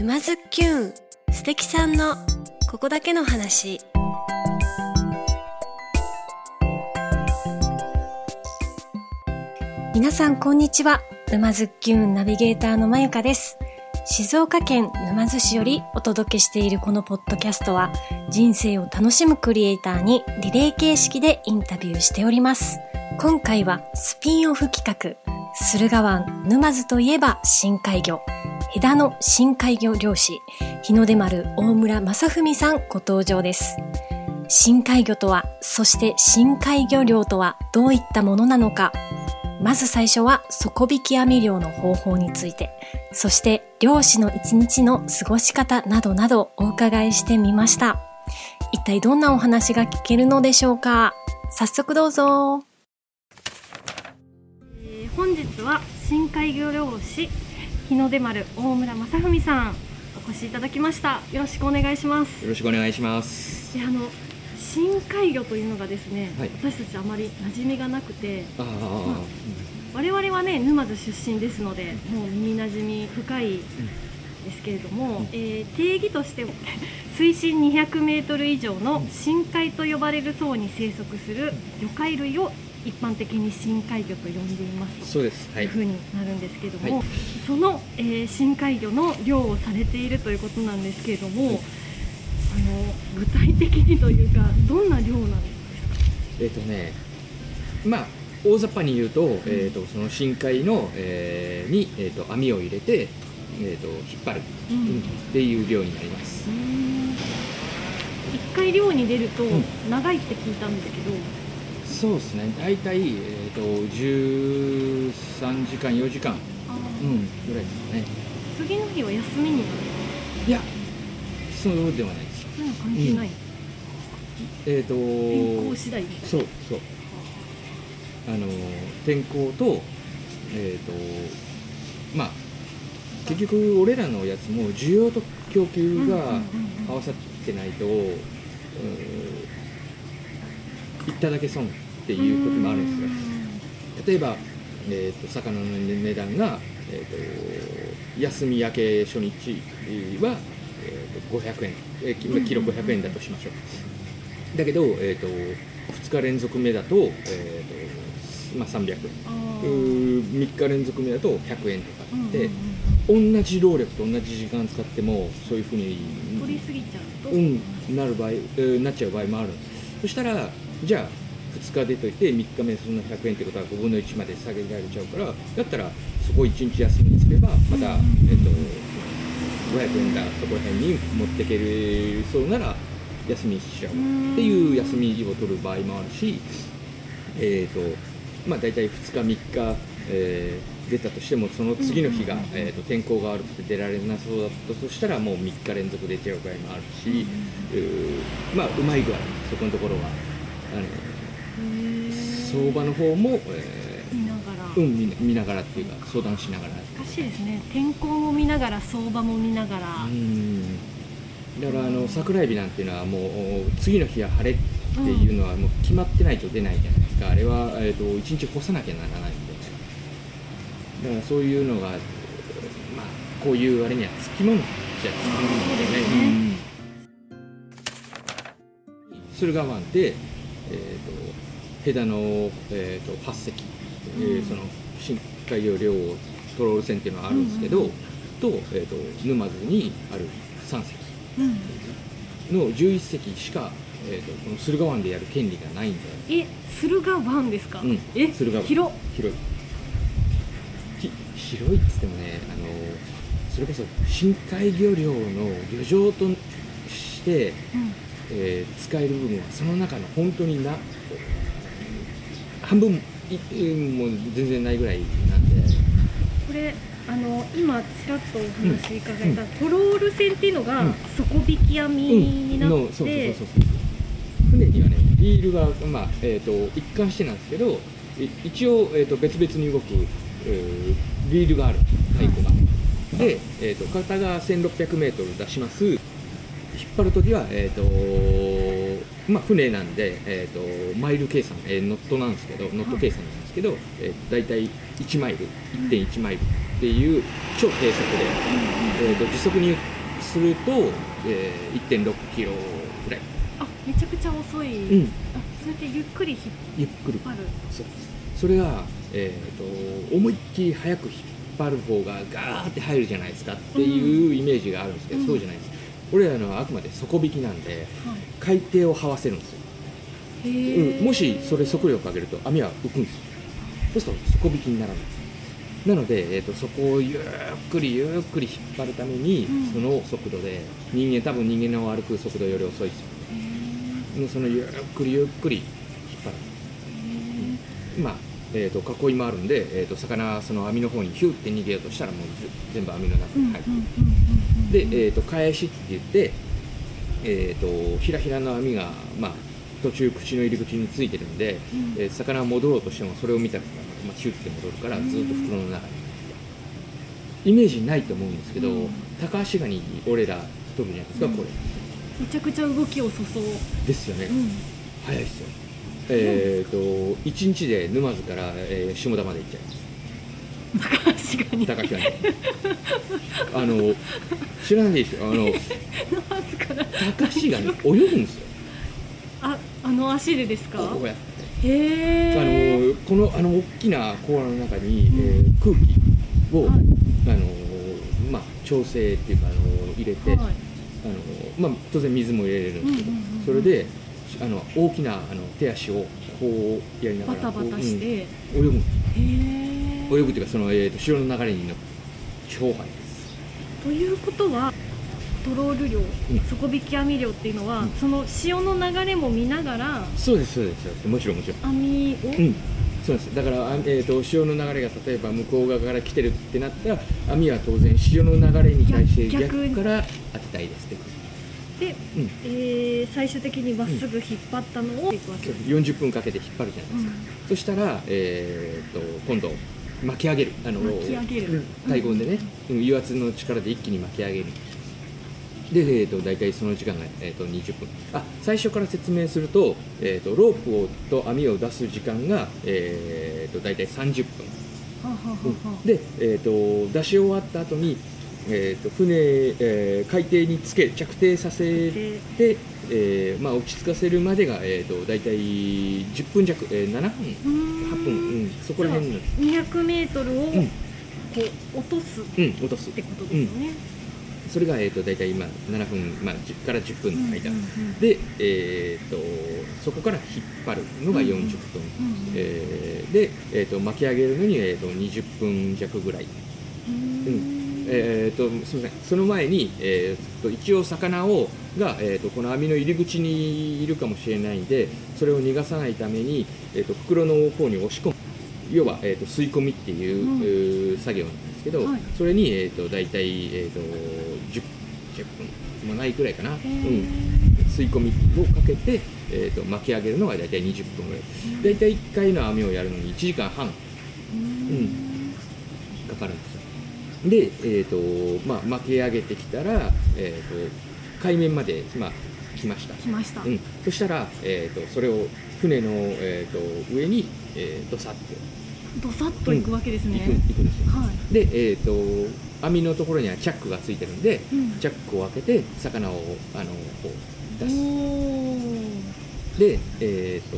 沼津きゅん素敵さんのここだけの話。皆さんこんにちは。沼津きゅんナビゲーターのまゆかです。静岡県沼津市よりお届けしているこのポッドキャストは人生を楽しむクリエイターにリレー形式でインタビューしております。今回はスピンオフ企画駿河湾沼津といえば深海魚。枝の深海魚漁師日の出丸大村正文さんご登場です。深海魚とはそして深海魚漁とはどういったものなのか。まず最初は底引き網漁の方法についてそして漁師の一日の過ごし方などなどお伺いしてみました。一体どんなお話が聞けるのでしょうか。早速どうぞ。えー本日は深海魚漁師日の出丸大村正文さんお越しいただきました。よろしくお願いします。よろしくお願いします。であの深海魚というのがですね、はい。私たちあまり馴染みがなくてああ、我々はね沼津出身ですのでもう耳馴染み深いですけれども、えー定義としては 水深200メートル以上の深海と呼ばれる層に生息する魚介類を一般的に深海魚と呼んでいます。とそうです。はい。いうふ。うになるんですけれども、はい。その、えー深海魚の漁をされているということなんですけれども、はいあの具体的にというかどんな漁なんですか？えっ、とね、まあ大雑把に言うと、えっ、とその深海の、えーにえっ、と網を入れてえっ、と引っ張る、うん。うんっていう量になります。一回漁に出るとん。長いって聞いたんですけど、そうですね。だいたいえっ、と13時間4時間、うんぐらいですかね。次の日は休みになるいや、そうではないです。そういうの関係ない、えっ、と天候次第？そうそう。あの天候とえっ、とまあ結局俺らのやつも需要と供給がうんうんうんうん。合わさってないと、うん行っただけ損っていう時もあるんですよ。例えば、えー、と魚の値段が、えー、と休み明け初日は、えー、と500円、えーキキロ500円だとしましょう。だけど、えー、と2日連続目だと,、えーとまあ、300円。あうーー3日連続目だと100円とかって、うん同じ労力と同じ時間使ってもそういうふうに取りすぎちゃうと、うん、なる場合、えーなっちゃう場合もあるそしたらじゃあ2日出といて3日目そんな100円ってことは5分の1まで下げられちゃうからだったらそこ1日休みにすればまた、うんえっと500円だそこら辺に持ってけるそうなら休みにしちゃう。っていう休みを取る場合もあるしえっ、とまあ大体2日3日、えー出たとしてもその次の日が、えー、と天候が悪くて出られなそうだったとしたらもう3日連続出ちゃう場合もあるし、うーまあうまい具合そこのところはあの相場の方も、え見ながら、ーうん見な見ながらっていうか相談しながら。難しいですね。天候も見ながら相場も見ながら、うん。だからあの桜エビなんていうのはもう次の日は晴れっていうのはもう決まってないと出ないじゃないですか、あれは、えー、と1日干さなきゃならないんで。だからそういうのが、まあ、こういうあれにはつきものじゃつきものなん。でね。駿河湾って、えー、とヘダの、えー、と8隻、えーうんその深海魚漁トロール船っていうのはあるんですけど、うん。うんと,、えー、と沼津にある3隻。うん。の11隻しか、えー、とこの駿河湾でやる権利がないんだよ。え駿河湾ですか、うん。え駿河湾。広広い。ひ広いっつってもねあのそれこそ深海魚漁の漁場として、うんえー使える部分はその中の本当にな半分もう全然ないぐらいなんで。これあの今ちらっとお話伺えた、トロール船っていうのが、うん。底引き網になって、のそうそうそうそう船にはねリールが、まあえー、と一貫してなんですけどい一応、えー、と別々に動く、えーリールがある太鼓が、で、えー、と片側 1600m 出します引っ張るときは、えーとまあ、船なんで、えー、とマイル計算、えーノットなんですけどノット計算なんですけど、えー、大体1マイル1.1マイルっていう超低速で、えー、と時速にすると、えー、1.6キロぐらい。あめちゃくちゃ遅い、うん。あそうやってゆっくり引っゆっくり。張るそう。それが、えー、と思いっきり早く引っ張る方がガーって入るじゃないですかっていうイメージがあるんですけど、うん。そうじゃないです俺らのはあくまで底引きなんではい。海底を這わせるんですよ、うん、もしそれ速力上げると網は浮くんですよ。そうすると底引きにならない。なので、えー、とそこをゆっくりゆっくり引っ張るために、うん。その速度で人間多分人間の歩く速度より遅いですよ。へでそのゆっくりゆっくり引っ張る。ー。まあえー、と囲いもあるんで、えー、と魚その網の方にヒューって逃げようとしたらもう全部網の中に入る、うんうんで、えー、と返しって言って、えー、とひらひらの網が、まあ、途中口の入り口についてるんで、うんえー魚が戻ろうとしてもそれを見たら、まあ、ヒューって戻るからずっと袋の中にイメージないと思うんですけど、うん高橋ガニ俺ら取るじゃないですか、うんこれめちゃくちゃ動きをそそう、ですよね、うん、早いですよえー、と1日で沼津から、えー下田まで行っちゃいます。確かに。高あの知らないでしょ？あのナースから。高橋ガニ泳ぐんですよ。ああの足でですか？こうやって。へあえのこのあの大きな甲羅の中に、えー空気を、はい。あのまあ、調整っていうかあの入れて、はい。あのまあ、当然水も入れれるんですけど、うんうんうんうん。それであの大きなあの手足をこうやりながらバタバタしこて、ううん。泳ぐ。泳ぐっていうかその、えー、と潮の流れに乗って超速いです。ということはトロール漁、うん。底引き網漁っていうのは、うん。その潮の流れも見ながらそうですそうです。もちろんもちろん。網を、うん。そうです。だから、あえー、と潮の流れが例えば向こう側から来てるってなったら網は当然潮の流れに対して逆逆から当てたいですってで、うん。えー最終的にまっすぐ引っ張ったのをうです、40分かけて引っ張るじゃないですか、そしたら、えー、と今度巻き上げる。あの巻き上げる。でね、うん油圧の力で一気に巻き上げる。で、えー、と大体その時間が、えー、と20分。あ最初から説明すると,、えー、とロープをと網を出す時間が、えー、と大体30分。で、えー、と出し終わった後に、えー、と船、えー海底につけ着底させて、えーまあ、落ち着かせるまでが、えー、と大体10分弱、えー7分うーん。8分、うん、そこら辺なんです、200メートルをうん。こう落とす。っうん、落とす。てことですよね、それが、えー、と大体今7分、まあ、10から10分の間、うんうんうん。で、えー、とそこから引っ張るのが40分、うんえーで、えー、と巻き上げるのに、えー、と20分弱ぐらい。うんえー、とすみません。その前に、えー、と一応魚をが、えー、とこの網の入り口にいるかもしれないんでそれを逃がさないために、えー、と袋の方に押し込む。要は、えー、と吸い込みっていう,、うん。作業なんですけど、はい。それに、えー、と大体、えー、と 10, 10分もないくらいかな、うん、吸い込みをかけて、えー、と巻き上げるのが大体20分ぐらい。大体1回の網をやるのに1時間半。うん。かかるんです。よで、えーとまあ、巻き上げてきたら、えー、と海面まで、まあ、来ました、来ました、うん、そしたら、えー、とそれを船の、えー、と上に、えー、ドサッと。ドサッといくわけですね、行く,、行くんですよ。はい、で、えー、と網のところにはチャックがついてるんでうん。チャックを開けて魚をあのこう出す。で、えー、と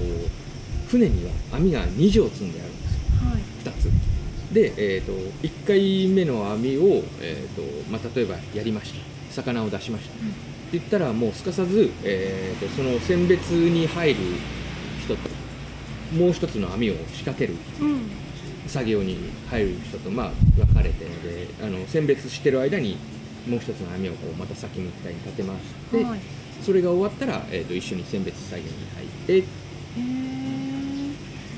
船には網が2錠積んであるんですよ。はい。2つで、えー、と1回目の網を、えーとまあ、例えばやりました。魚を出しました、うん。って言ったらもうすかさず、えー、とその選別に入る人ともう一つの網を仕掛けるうん。作業に入る人と、まあ、分かれてであの選別してる間にもう一つの網をこうまた先みたいに立てまして、はい。それが終わったら、えー、と一緒に選別作業に入ってっへ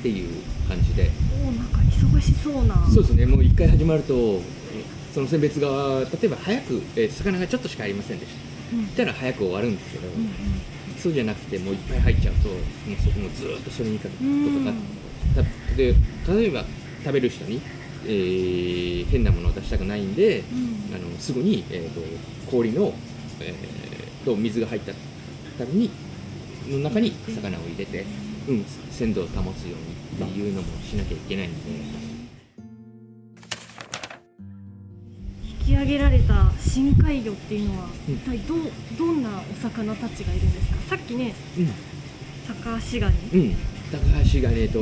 ーていう感じで。おーなんか忙しそうな。そうですね、もう一回始まると、その選別が、例えば早く、えー魚がちょっとしかありませんでした。うん。たら早く終わるんですけど、うんそうじゃなくて、もういっぱい入っちゃうと、もうそこもずーっとそれにかけとかたで、例えば食べる人に、えー変なものを出したくないんで、うん。あのすぐに、えー、と氷の、えーと水が入ったために、の中に魚を入れて、うん、鮮度を保つようにっていうのもしなきゃいけないんで、引き上げられた深海魚っていうのはうん一体どうどんなお魚たちがいるんですか？さっきねうん。タカアシガニ。うん、高橋がねと、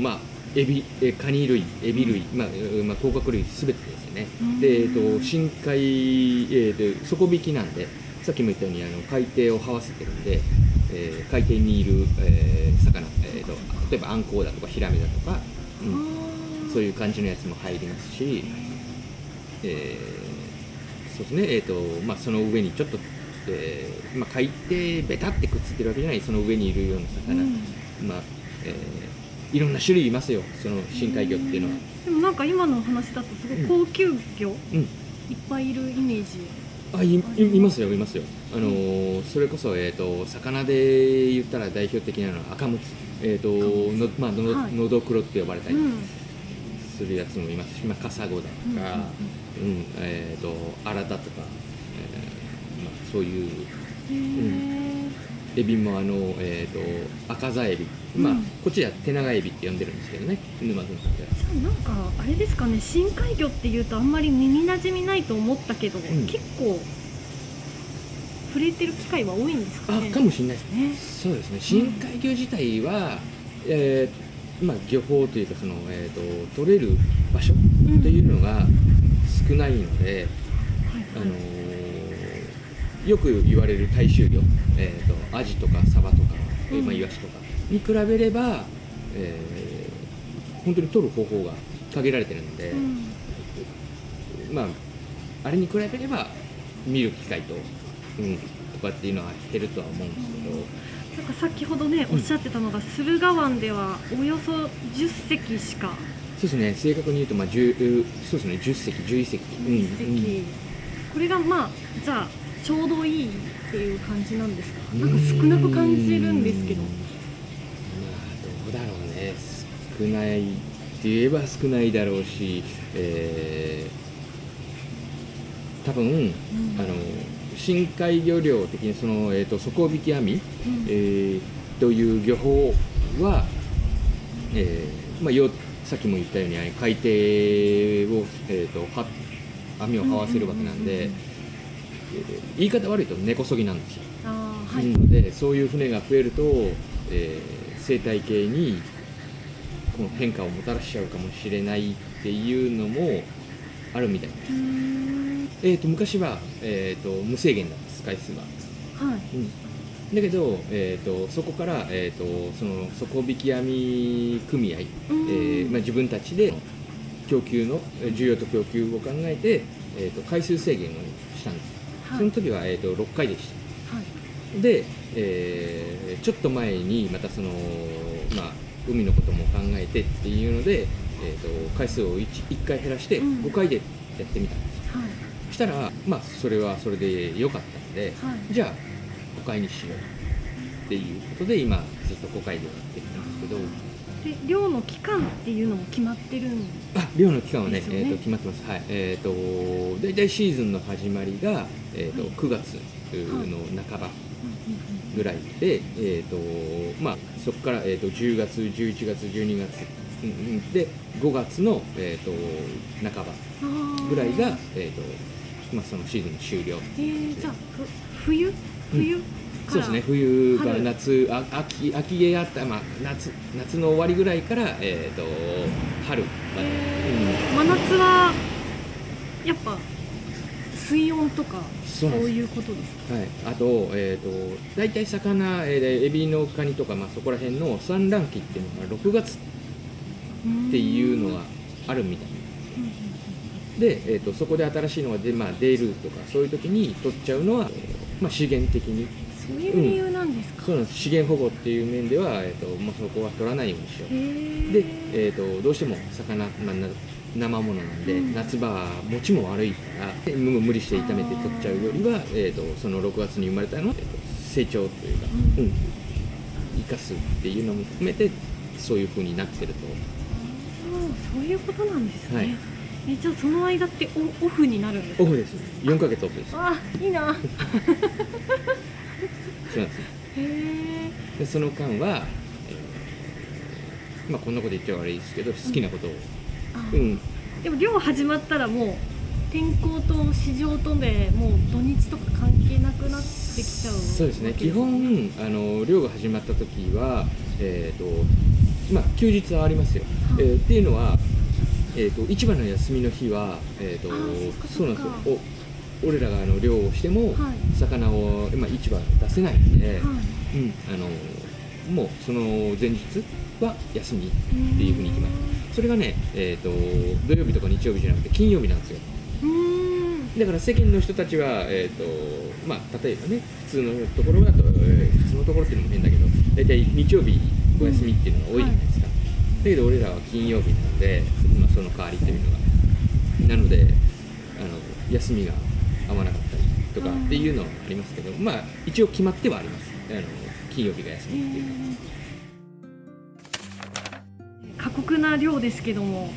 まあエビえカニ類エビ類、まあえまあ甲殻類すべてですよね、うん。でえっと深海えーと底引きなんでさっきも言ったようにあの海底を這わせてるんで、えー海底にいる、えー魚、例えばアンコウだとかヒラメだとか、うん、そういう感じのやつも入りますし、えーそうですね、えーとまあ、その上にちょっと、えーまあ、海底ベタってくっついてるわけじゃない。その上にいるような魚、うん。まあえーいろんな種類いますよ。その深海魚っていうのは、でもなんか今のお話だとすごい高級魚、うん、いっぱいいるイメージ。あいいいますよいますよ。あのーそれこそ、えー、と魚で言ったら代表的なのは赤ムツ、えーとのまあのはい。のどくろって呼ばれたりうん。するやつもいますし、まあ、カサゴだとうんか、うん。えー、とアラだとか、えーまあ、そういうエビもあの、えー、と赤座エビ、まあうんこっちでは手長エビって呼んでるんですけどね沼津の方では。じゃあなんかあれですかね深海魚っていうとあんまり耳なじみないと思ったけど、ん。結構触れてる機会は多いんですかね。あかもしれないです。ね。そうですね。深海魚自体は、えーまあ、漁法というかその、えー、と取れる場所うん。というのが少ないので、はいあのーよく言われる大衆魚、えー、とアジとかサバとか、えーまあ、うんイワシとかに比べれば、えー本当に取る方法が限られてるので、うん。まああれに比べれば見る機会と、うん、とかっていうのは減るとは思うんですけど。なんか先ほどねおっしゃってたのが、駿河湾ではおよそ10隻しか。そうですね、正確に言うと、まあ、10そうですね、10隻、11隻、うん。10隻、これがまあじゃあちょうどいいっていう感じなんですか？うん。なんか少なく感じるんですけど。まあ、どうだろうね、少ないって言えば少ないだろうし、えー、多分、うん。あの深海魚漁的にその、えー、と底引き網、うん。えーという漁法は、えーまあ、よさっきも言ったように海底を、えー、とは網を這わせるわけなんで、言い方悪いと根こそぎなんですよ、はい、なのでそういう船が増えると、えー生態系にこの変化をもたらしちゃうかもしれないっていうのもあるみたいです、えー、と昔は、えー、と無制限なんです回数は。はい。うん。だけど、えー、とそこから、えー、とその底引き網組合、えうん。ーまあ、自分たちで供給のえー需要と供給を考えて、えー、と回数制限をしたんです、はい。その時は、えー、と6回でした。はい。で、えーちょっと前にまたその、まあ、海のことも考えてっていうので、えー、と回数を 1, 1回減らしてうん。5回でやってみたんです、はいそしたら、まあ、それはそれで良かったので、はい。じゃあ5回にしようっていうことで今ずっと5回でやってるんですけど。で漁の期間っていうのも決まってるんあ漁の期間はねえー、と決まってます。はい。えっ、と大体シーズンの始まりが、えーとはい。9月の半ばぐらいで、えーとまあ、そこから、えー、と10月11月12月うんうんで5月の、えー、と半ばぐらいが、えーとまあ、そのシーズン終了えー、じゃあふ冬？冬から、そうですね。冬から春。夏あ秋秋毛があった、まあ、夏夏の終わりぐらいから、えー、と春まで、えー真夏はやっぱ水温とかそういうことですか？はい、あと,、えー、と大体魚、えーエビのカニとか、まあ、そこら辺の産卵期っていうのが6月っていうのがあるみたいで、えー、とそこで新しいのが出,、まあ、出るとかそういう時に取っちゃうのは、まあ、資源的に。そういう理由なんですか、そうなんです。資源保護っていう面では、えーとまあ、そこは取らないようにしよう。で、えー、とどうしても魚、まあ、な生ものなんで、うん。夏場は持ちも悪いから無理して炒めて取っちゃうよりは、えー、とその6月に生まれたのを、えーと成長というか、ううん。生かすっていうのも含めてそういう風になってると。そうそういうことなんですね、はいえじゃあその間ってオオフになるんですか？オフです。4ヶ月オフです。あいいな。そうなんです。へえでその間は、えまあこんなこと言っちゃ悪いですけど好きなことを、あうん、でも漁始まったらもう天候と市場とでもう土日とか関係なくなってきちゃうそうですね。基本あの漁が始まった時はえっ、とまあ休日はありますよ、はいえーっていうのはえー、と市場の休みの日は、えーとそうなんですよ。お俺らがあの漁をしても、はい。魚を、まあ、市場出せないんで、はい。うん、あのもうその前日は休みっていうふうに決まる。それがね、えー、と土曜日とか日曜日じゃなくて金曜日なんですよ。だから世間の人たちは、えーとまあ、例えばね普通のところだと、えー普通のところっていうのも変だけど大体日曜日お休みっていうのが多いじゃないですか、だけど俺らは金曜日なので、まあ、その代わりというのが。なのであの休みが合わなかったりとかっていうのはありますけど、まあ一応決まってはあります。あの金曜日が休みっていうのは。過酷な量ですけどもも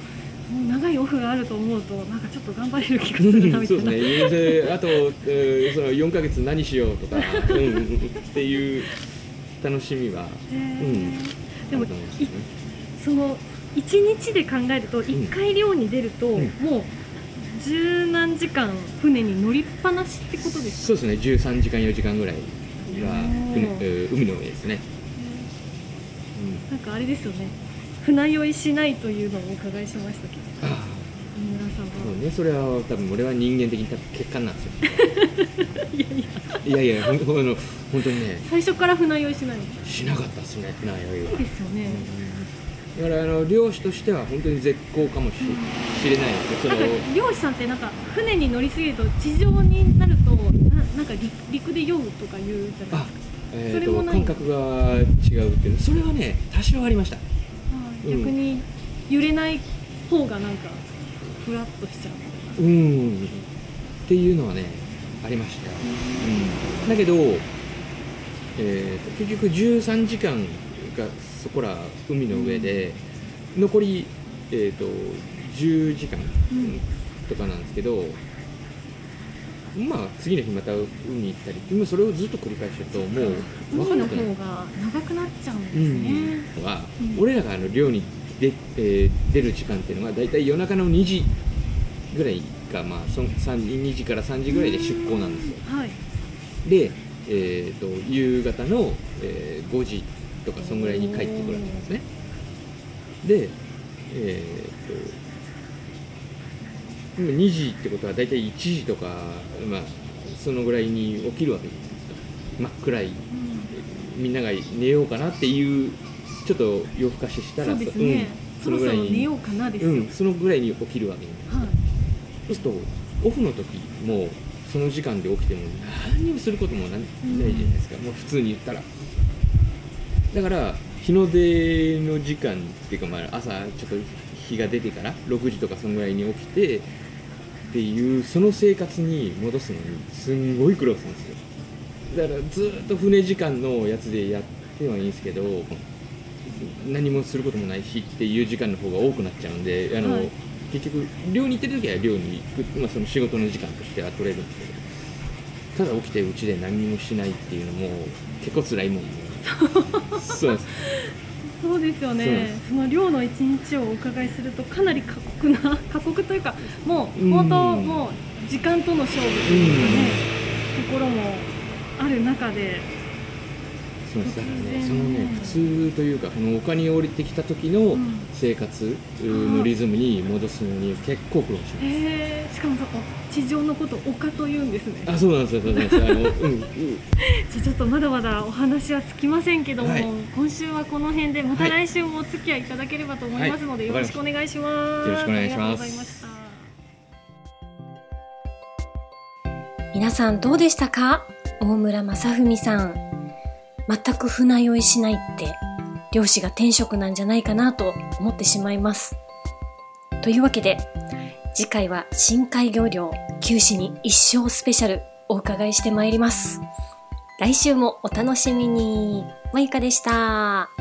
う長いオフがあると思うとなんかちょっと頑張れる気がするなみたそいうなですね。であと、えーその4ヶ月何しようとか、うんっていう楽しみは、うん、でもねその1日で考えると1回漁に出ると、うん。もう十何時間船に乗りっぱなしってことですか？そうですね。13時間4時間ぐらいは海の上ですね、なんかあれですよね。船酔いしないというのをお伺いしましたけど。うん、あ井村さんあそうはね。それは多分俺は人間的に欠陥なんですよ。いやいや。いやいやほんほんあの本当にね。最初から船酔いしないしなかったですね船酔いは。そうですよね、だからあの漁師としては本当に絶好かもししれないですけど漁師さんってなんか船に乗りすぎると地上になるとななんか陸陸で酔うとか言うじゃないあですか、えー、とそれもない。感覚が違うっていうのそれはね多少ありました。逆に揺れない方がなんかふらっとしちゃううん。っていうのはねありました。よ、うん、だけど、えーと結局13時間がそこら海の上で、残り、えー、と10時間うんとかなんですけど、まあ次の日また海行ったりもうそれをずっと繰り返してるともう分か海のんなくなる方が長くなっちゃうんですうんね、は、うん。俺らがあの漁に出,、えー出る時間っていうのが大体夜中の2時ぐらいか、まあ、そん3 2時から3時ぐらいで出港なんですよ。はい。で、えー、と夕方の、えー5時とかそんぐらいに帰ってくるわけですね。でえー、と今2時ってことは大体1時とか、まあ、そのぐらいに起きるわけじゃないですか。真っ暗い。みんなが寝ようかなっていうちょっと夜更かししたらそうですね、うん、そろそろぐらいに寝ようかなですよ、うん、そのぐらいに起きるわけにはい。そうするとオフの時もその時間で起きても何にもすることもなないじゃないですか、もう普通に言ったらだから日の出の時間っていうかまあ朝ちょっと日が出てから6時とかそのぐらいに起きてっていうその生活に戻すのにすんごい苦労するんですよ。だからずーっと船時間のやつでやってはいいんですけど何もすることもないしっていう時間の方が多くなっちゃうんであの、はい。結局寮に行ってる時は寮に行く、まあ、その仕事の時間としては取れるんですけど。ただ起きてうちで何にもしないっていうのも結構辛いもん。ねそうです。そうですよね。その漁の一日をお伺いするとかなり過酷な過酷というかもううん。本当もう時間との勝負というかね、ところもある中でそうですだからね。そのね普通というかこの丘に降りてきた時のうん。生活のリズムに戻すのに結構苦労します。へえしかもそこ地上のことを丘というんですね。あそうなんですよそうなんですよ。あの、うんうん、じゃあちょっとまだまだお話はつきませんけども、はい。今週はこの辺でまたはい来週もお付き合いいただければと思いますので、はい。よろしくお願いします。よろしくお願いします。ありがとうございました。皆さんどうでしたか？大村正文さん。全く船酔いしないって、漁師が天職なんじゃないかなと思ってしまいます。というわけで、次回は深海魚漁、九死に一生スペシャルお伺いしてまいります。来週もお楽しみに。マイカでした。